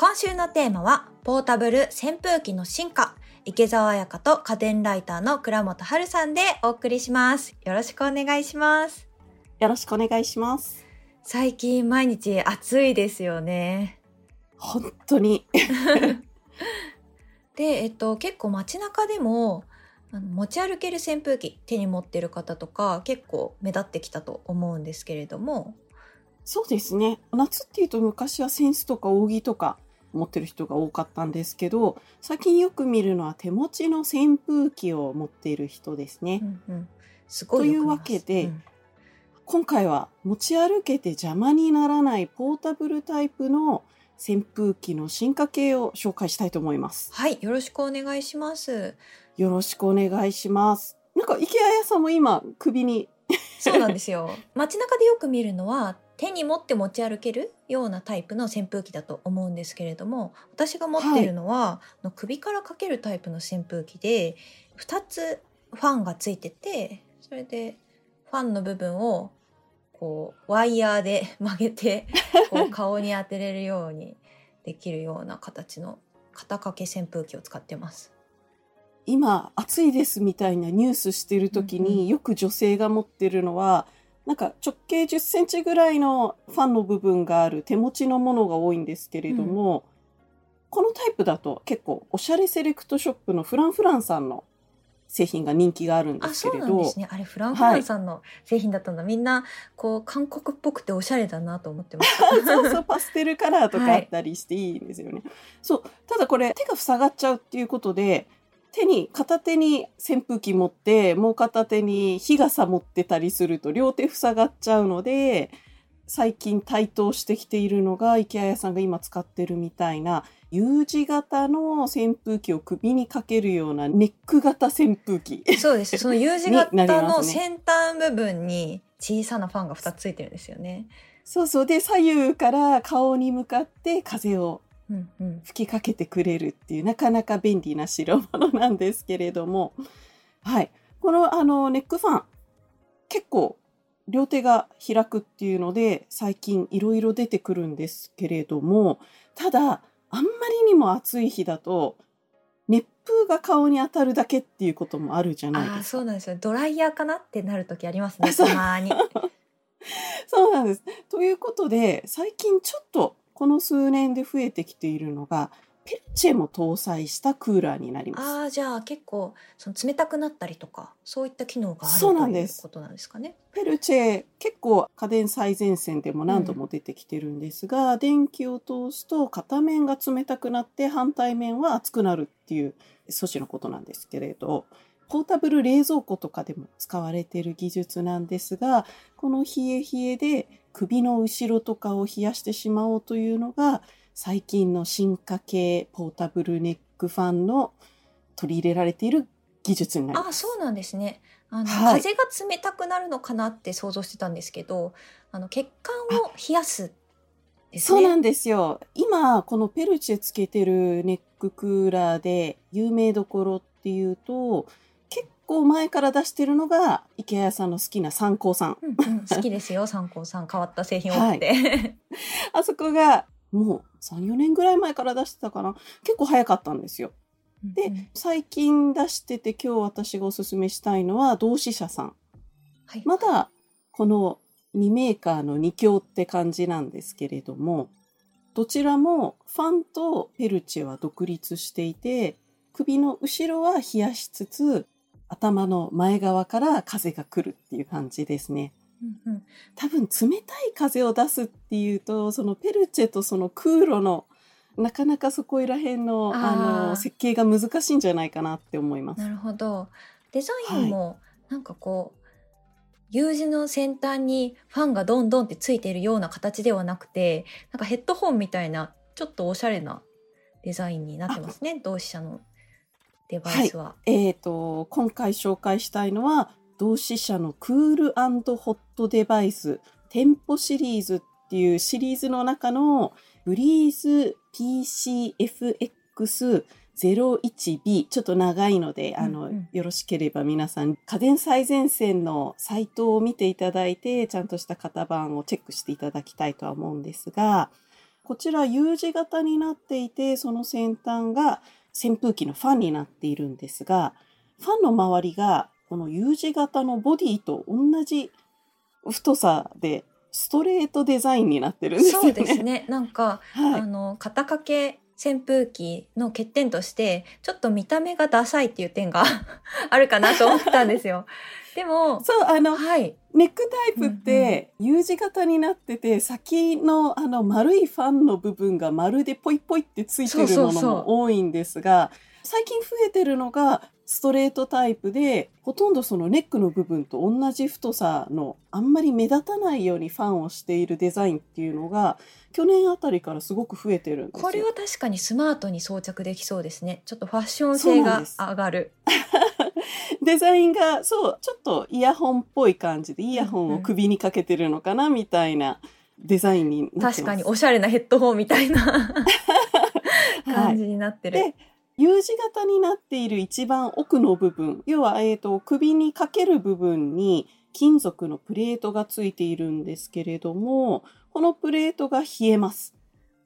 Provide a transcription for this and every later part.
今週のテーマは、ポータブル扇風機の進化。池澤彩香と家電ライターの倉本春さんでお送りします。よろしくお願いします。よろしくお願いします。最近毎日暑いですよね。本当に。で、えっと、結構街中でも、あの持ち歩ける扇風機手に持ってる方とか結構目立ってきたと思うんですけれども、そうですね。夏っていうと昔はセンスとか扇とか持ってる人が多かったんですけど、最近よく見るのは手持ちの扇風機を持っている人ですね。うんうん、すというわけでうん今回は持ち歩けて邪魔にならないポータブルタイプの扇風機の進化系を紹介したいと思います。はい、よろしくお願いします。よろしくお願いします。なんか池谷さんも今首にそうなんですよ。街中でよく見るのは手に持って持ち歩けるようなタイプの扇風機だと思うんですけれども私が持っているのは、首からかけるタイプの扇風機で2つファンがついててそれでファンの部分をこうワイヤーで 曲げてこう 顔に当てれるようにできるような形の肩掛け扇風機を使ってます。今暑いですみたいなニュースしてる時によく女性が持ってるのはなんか直径10センチぐらいのファンの部分がある手持ちのものが多いんですけれども、このタイプだと結構おしゃれセレクトショップのフランフランさんの製品が人気があるんであ、そうすけれどなんですね。あれフランフランさんの製品だったんだ。みんなこう韓国っぽくておしゃれだなと思ってました。そうそうパステルカラーとかあったりしていいんですよね。そうただこれ手が塞がっちゃうっていうことで手に片手に扇風機持ってもう片手に日傘持ってたりすると両手塞がっちゃうので最近台頭してきているのが池谷さんが今使ってるみたいな U 字型の扇風機を首にかけるようなネック型扇風機。そうです。その U 字型の先端部分に小さなファンが2つついてるんですよね。そうそうで左右から顔に向かって風をうんうん。吹きかけてくれるっていうなかなか便利な代物なんですけれども、はい。このあのネックファン、結構両手が開くっていうので最近いろいろ出てくるんですけれども、ただあんまりにも暑い日だと熱風が顔に当たるだけっていうこともあるじゃないですか。そうなんですよ。ドライヤーかなってなる時ありますね。たまに。そうなんです。ということで最近ちょっとこの数年で増えてきているのがペルチェも搭載したクーラーになります。ああ、じゃあ結構その冷たくなったりとかそういった機能があるそうとなんですいうことなんですかね。ペルチェ結構家電最前線でも何度も出てきてるんですが、電気を通すと片面が冷たくなって反対面は熱くなるっていう素子のことなんですけれどポータブル冷蔵庫とかでも使われている技術なんですがこの冷え冷えで首の後ろとかを冷やしてしまおうというのが最近の進化系ポータブルネックファンの取り入れられている技術になりあます。そうなんですねあの、はい風が冷たくなるのかなって想像してたんですけどあの血管を冷やすですねそうなんですよ。今、このペルチェつけてるネッククーラーで有名どころっていうと、結構前から出してるのが池谷さんの好きな三光さん。うんうん、好きですよ参考さん変わった製品多くて、あそこがもう3、4年ぐらい前から出してたかな。結構早かったんですよ。でうんうん最近出してて今日私がおすすめしたいのは同志社さん。はい、まだこの2メーカーの2強って感じなんですけれどもどちらもファンとペルチェは独立していて首の後ろは冷やしつつ頭の前側から風が来るっていう感じですね。うんうん。多分冷たい風を出すっていうとそのペルチェとその空路のなかなかそこら辺のあの設計が難しいんじゃないかなって思います。なるほど。デザインもなんかこう U 字の先端にファンがどんどんってついているような形ではなくてなんかヘッドホンみたいなちょっとおしゃれなデザインになってますね同志社のデバイスは。えー、と今回紹介したいのは同志社のクールホットデバイス店舗シリーズっていうシリーズの中のブリーズ PCFX01B ちょっと長いのであの、うんうんよろしければ皆さん家電最前線のサイトを見ていただいてちゃんとした型番をチェックしていただきたいとは思うんですがこちら U 字型になっていて、その先端が扇風機のファンになっているんですが、ファンの周りがこの U 字型のボディと同じ太さでストレートデザインになってるんですよね。そうですね。なんか、はいあの肩掛け扇風機の欠点としてちょっと見た目がダサいっていう点が あるかなと思ったんですよ。でも、そう、あの、はい、ネックタイプって、U 字型になってて、先のあの丸いファンの部分がまるでポイポイってついてるものも多いんですが、最近増えてるのがストレートタイプで、ほとんどそのネックの部分と同じ太さの、あんまり目立たないようにファンをしているデザインっていうのが、去年あたりからすごく増えてるんですよ。これは確かにスマートに装着できそうですね。ちょっとファッション性が上がる。デザインが、そう、ちょっとイヤホンっぽい感じで、イヤホンを首にかけてるのかな、みたいなデザインになってます。確かにおしゃれなヘッドホンみたいな はい感じになってる。で U 字型になっている一番奥の部分、要は、えー、と首にかける部分に金属のプレートがついているんですけれども、このプレートが冷えます。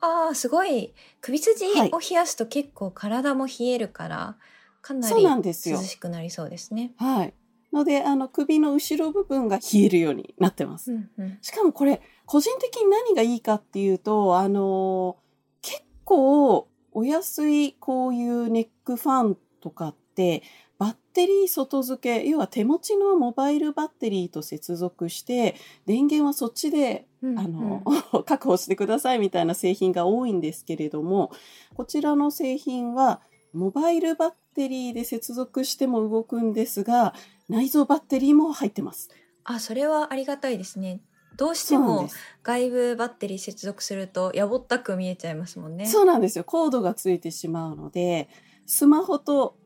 ああ、すごい。首筋はいを冷やすと結構体も冷えるから、かなそうりなんですよ涼。しくなりそうですね。はい。ので、あの首の後ろ部分が冷えるようになってます。うんうん。しかもこれ、個人的に何がいいかっていうと、あの結構お安いこういうネックファンとかって、バッテリー外付け、要は手持ちのモバイルバッテリーと接続して、電源はそっちでうんあの、確保してくださいみたいな製品が多いんですけれども、こちらの製品は、モバイルバッテリーで接続しても動くんですが、内蔵バッテリーも入ってます。あ、それはありがたいですね。どうしても。外部バッテリー接続するとやぼったく見えちゃいますもんね。そうなんですよ。コードがついてしまうので、スマホと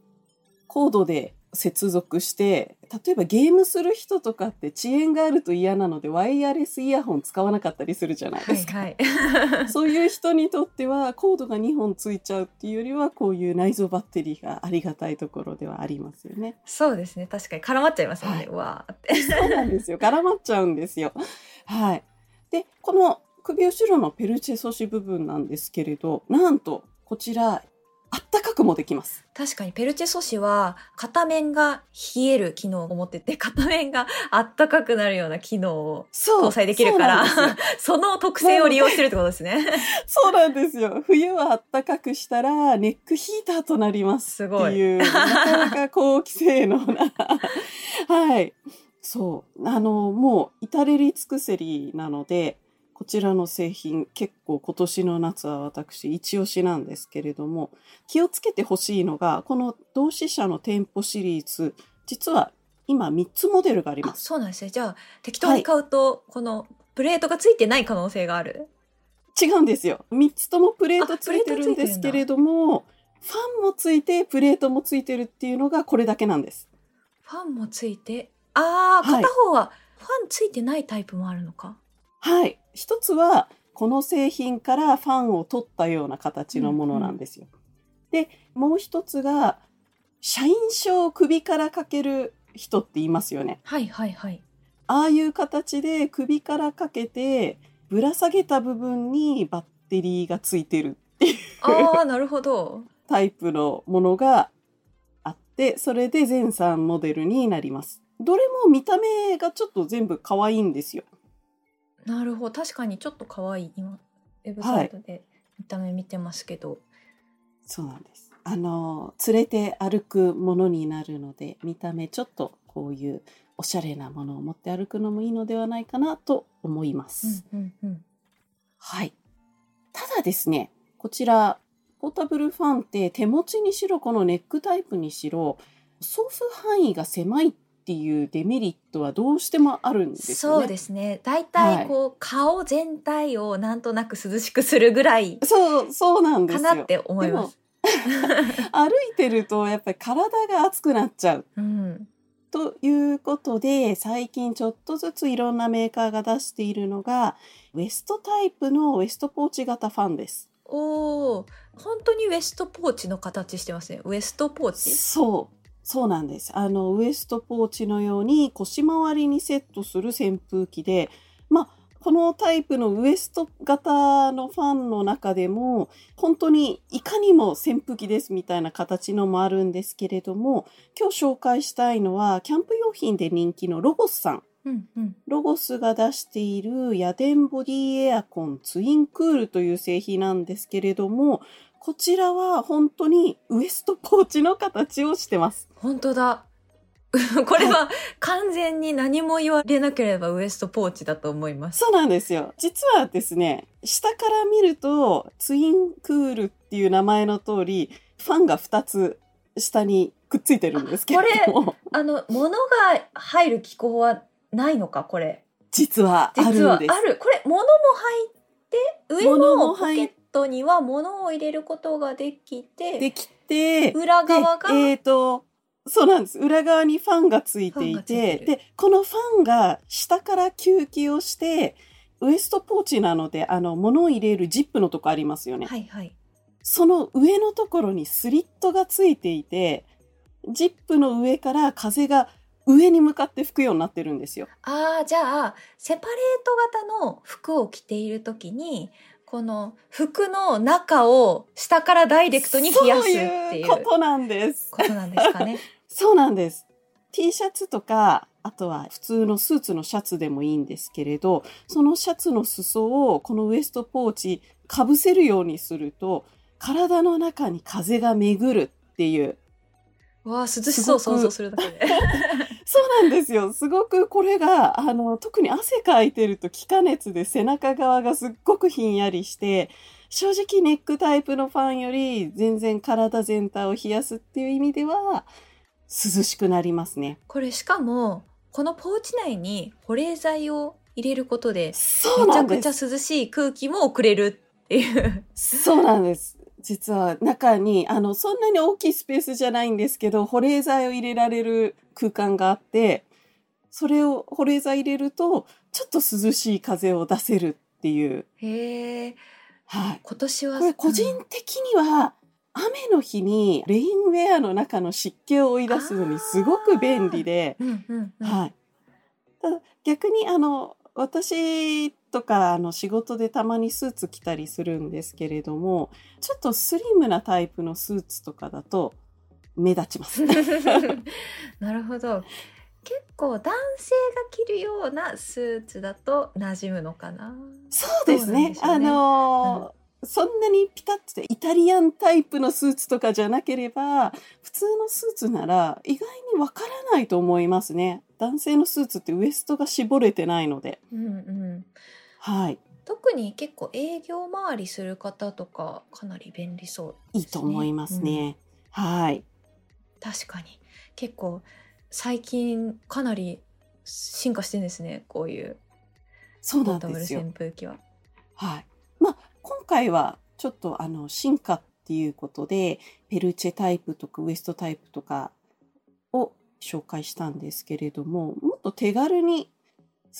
コードで接続して、例えばゲームする人とかって遅延があると嫌なので、ワイヤレスイヤホン使わなかったりするじゃないですか。はいはい。そういう人にとっては、コードが2本ついちゃうっていうよりは、こういう内蔵バッテリーがありがたいところではありますよね。そうですね。確かに絡まっちゃいますよね。はいうわーって。そうなんですよ。絡まっちゃうんですよ。はい。で、この首後ろのペルチェ素子部分なんですけれど、なんと、こちら、あったかくもできます。確かにペルチェ素子は片面が冷える機能を持ってて、片面があったかくなるような機能を。搭載できるからその特性を利用してるってことですね。そうなんですよ。冬はあったかくしたら、ネックヒーターとなりますすごい。っていう、なかなか高機性能な。はい。そう。あの、もう至れり尽くせりなので、こちらの製品結構今年の夏は私一押しなんですけれども、気をつけてほしいのが、この同志社の店舗シリーズ、実は今3つモデルがありあ、ます。そうなんですね。じゃあ、適当に買うと、このプレートがついてない可能性がある？違うんですよ。3つともプレートあついてるんですけれども、ファンもついて、プレートもついてるっていうのがこれだけなんです。ファンもついて、ああ、はい片方はファンついてないタイプもあるのか。はい。一つは、この製品からファンを取ったような形のものなんですよ。で、もう一つが、社員証を首からかける人って言いますよね。はいはいはい。ああいう形で首からかけて、ぶら下げた部分にバッテリーがついてるああ、なるほど。タイプのものがあって、それで全3モデルになります。どれも見た目がちょっと全部可愛いんですよ。なるほど。確かにちょっと可愛い。今、ウェブサイトで見た目見てますけど。そうなんです。あの、連れて歩くものになるので、見た目ちょっとこういうおしゃれなものを持って歩くのもいいのではないかなと思います。うんうんうん。はい。ただですね、こちら、ポータブルファンって手持ちにしろ、このネックタイプにしろ、送付範囲が狭いっていうデメリットはどうしてもあるんですよね。そうですね。大体こう、顔全体をなんとなく涼しくするぐらいそう、そうなんですよ。かなって思います。歩いてるとやっぱり体が熱くなっちゃう。うん。ということで、最近ちょっとずついろんなメーカーが出しているのが、ウエストタイプのウエストポーチ型ファンです。おお、本当にウエストポーチの形してますね。ウエストポーチ？そう。そうなんです。あの、ウエストポーチのように腰回りにセットする扇風機で、まあ、このタイプのウエスト型のファンの中でも、本当にいかにも扇風機ですみたいな形のもあるんですけれども、今日紹介したいのは、キャンプ用品で人気のロゴスさん。うんうん。ロゴスが出しているヤデンボディエアコンツインクールという製品なんですけれども、こちらは本当にウエストポーチの形をしてます。本当だ。これは完全に何も言われなければウエストポーチだと思います。そうなんですよ。実はですね、下から見ると、ツインクールっていう名前の通り、ファンが2つ下にくっついてるんですけれども、あの、物が入る機構はないのか、これ。実はあるんです。実はある。これ、物も入って、上も入っケットには物を入れることができて、できて、裏側が、でえっ、と、そうなんです。裏側にファンがついていてで、このファンが下から吸気をして、ウエストポーチなので、あの、物を入れるジップのとこありますよね。はいはい。その上のところにスリットがついていて、ジップの上から風が上に向かって吹くようになってるんですよ。ああ、じゃあ、セパレート型の服を着ているときに、この服の中を下からダイレクトに冷やすっていうことなんです。ことなんですかね。そうなんです。T シャツとか、あとは普通のスーツのシャツでもいいんですけれど、そのシャツの裾をこのウエストポーチかぶせるようにすると、体の中に風が巡るっていう。わあ、涼しそう想像するだけで。そうなんですよ。すごくこれが、あの、特に汗かいてると気化熱で背中側がすっごくひんやりして、正直ネックタイプのファンより全然体全体を冷やすっていう意味では、涼しくなりますね。これしかも、このポーチ内に保冷剤を入れることで、めちゃ。くちゃ涼しい空気も送れるっていう。そうなんです。実は中に、あの、そんなに大きいスペースじゃないんですけど、保冷剤を入れられる空間があって、それを保冷剤入れると、ちょっと涼しい風を出せるっていう。へえ、はい。今年は。これ個人的には、雨の日にレインウェアの中の湿気を追い出すのにすごく便利で、うんうんうん。はい。ただ逆にあの、私とかあの仕事でたまにスーツ着たりするんですけれども、ちょっとスリムなタイプのスーツとかだと目立ちます。なるほど。結構男性が着るようなスーツだと馴染むのかな？そうですね。ねあのーそんなにピタッとイタリアンタイプのスーツとかじゃなければ、普通のスーツなら意外にわからないと思いますね。男性のスーツってウエストが絞れてないので。うんうん。はい。特に結構営業回りする方とかかなり便利そういいと思いますね。はい。確かに結構最近かなり進化してるんですねこういうそうなんですよ。扇風機は。はい。まあ、今回はちょっとあの、進化っていうことで、ペルチェタイプとかウエストタイプとかを紹介したんですけれども、もっと手軽に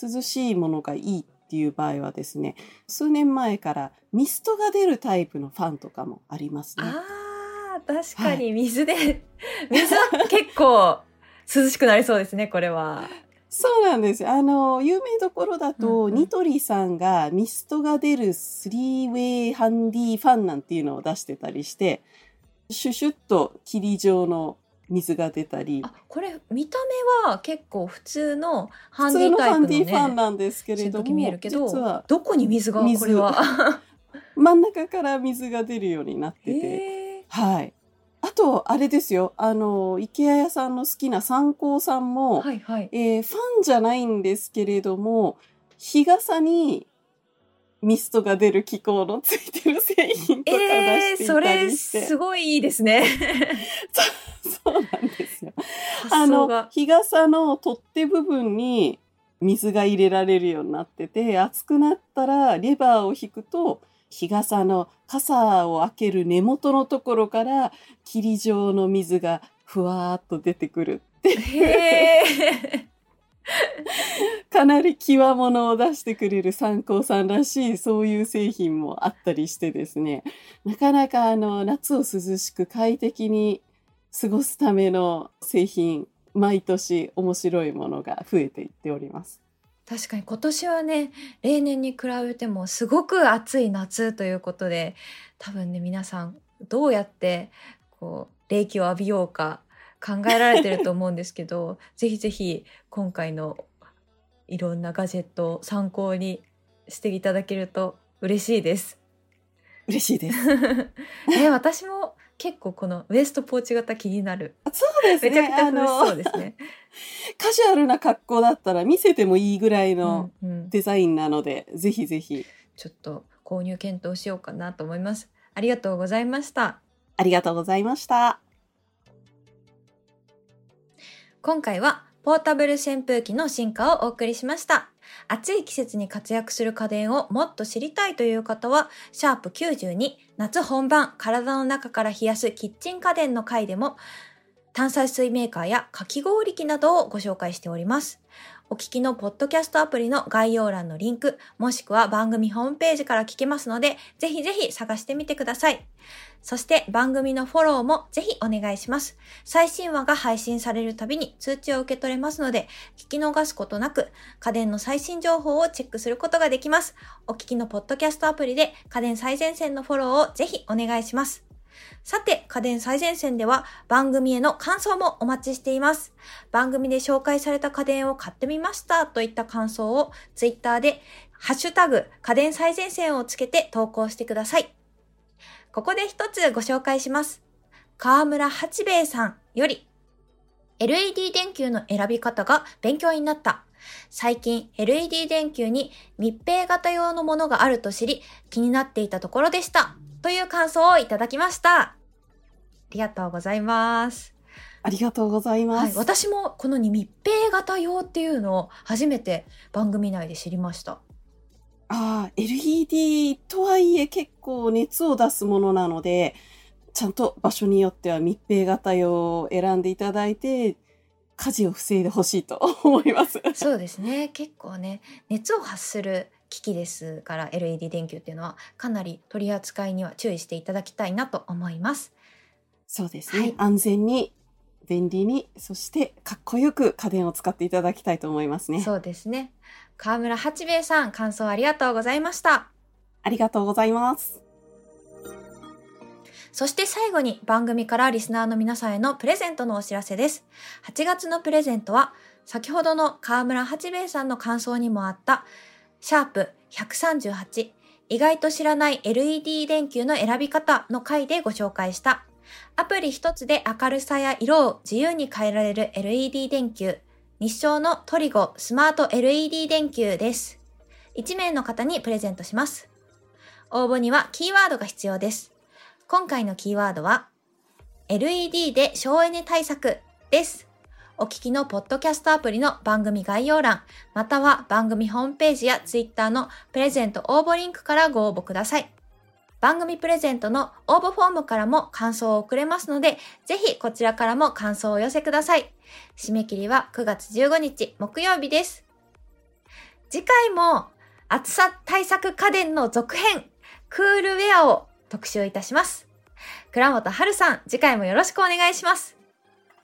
涼しいものがいいっていう場合はですね、数年前からミストが出るタイプのファンとかもありますね。あー確かに水で、水は結構涼しくなりそうですねこれは。そうなんですよ。あの、有名どころだと、うんうんニトリさんがミストが出るスリーウェイハンディファンなんていうのを出してたりして、シュシュッと霧状の水が出たり、あこれ見た目は結構普通のハン普通のディタイプのハンディファンねなんですけれども、見えるけ実どはどこに水が水これは？真ん中から水が出るようになってて、はい。あと、あれですよ。あの、池谷屋さんの好きな三幸さんも、はいはい。えーファンじゃないんですけれども、日傘にミストが出る機構のついてる製品とか出えー、していたそれりして。すごいいいですね。そうなんですよ。あの。日傘の取っ手部分に水が入れられるようになってて、熱くなったらレバーを引くと、日傘の傘を開ける根元のところから霧状の水がふわーっと出てくるって。かなり際物を出してくれる参考さんらしいそういう製品もあったりしてですねなかなかあの夏を涼しく快適に過ごすための製品毎年面白いものが増えていっております。確かに今年はね例年に比べてもすごく暑い夏ということで多分ね皆さんどうやってこう冷気を浴びようか考えられてると思うんですけど ぜひぜひ今回のいろんなガジェットを参考にしていただけると嬉しいです。嬉しいです。え 私も結構このウエストポーチ型気になる。そうですね。めちゃくちゃ楽しそうあですね。の カジュアルな格好だったら見せてもいいぐらいのうんうんデザインなので、ぜひぜひ。ちょっと購入検討しようかなと思います。ありがとうございました。ありがとうございました。今回はポータブル扇風機の進化をお送りしました。暑い季節に活躍する家電をもっと知りたいという方は、シャープ92夏本番体の中から冷やすキッチン家電の回でも炭酸水メーカーやかき氷機などをご紹介しております。お聞きのポッドキャストアプリの概要欄のリンク、もしくは番組ホームページから聞けますので、ぜひぜひ探してみてください。そして番組のフォローもぜひお願いします。最新話が配信されるたびに通知を受け取れますので、聞き逃すことなく家電の最新情報をチェックすることができます。お聞きのポッドキャストアプリで家電最前線のフォローをぜひお願いします。さて、家電最前線では番組への感想もお待ちしています。番組で紹介された家電を買ってみましたといった感想をツイッターでハッシュタグ家電最前線をつけて投稿してください。ここで一つご紹介します。河村八兵衛さんより LED 電球の選び方が勉強になった。最近 LED 電球に密閉型用のものがあると知り気になっていたところでした。という感想をいただきました。ありがとうございます。ありがとうございまはい、す。私もこの密閉型用っていうのを初めて番組内で知りました。ああ、LED とはいえ結構熱を出すものなので、ちゃんと場所によっては密閉型用を選んでいただいて、火事を防いでほしいと思います。そうですね結構ね熱を発する機器ですから LED 電球っていうのはかなり取り扱いには注意していただきたいなと思います。そうですね。はい安全に、便利に、そしてかっこよく家電を使っていただきたいと思いますね。そうですね川村八兵衛さん感想ありがとうございました。ありがとうございます。そして最後に番組からリスナーの皆さんへのプレゼントのお知らせです。8月のプレゼントは、先ほどの河村八兵衛さんの感想にもあった、シャープ138、意外と知らない LED 電球の選び方の回でご紹介した、アプリ一つで明るさや色を自由に変えられる LED 電球、日照のトリゴスマート LED 電球です。1名の方にプレゼントします。応募にはキーワードが必要です。今回のキーワードは LED で省エネ対策です。お聞きのポッドキャストアプリの番組概要欄、または番組ホームページやツイッターのプレゼント応募リンクからご応募ください。番組プレゼントの応募フォームからも感想を送れますので、ぜひこちらからも感想をお寄せください。締め切りは9月15日木曜日です。次回も暑さ対策家電の続編、クールウェアを特集いたします。倉本春さん、次回もよろしくお願いします。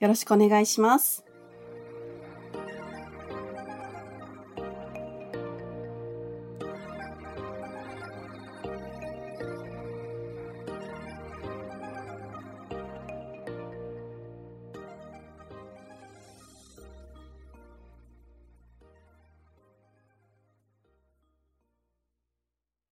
よろしくお願いします。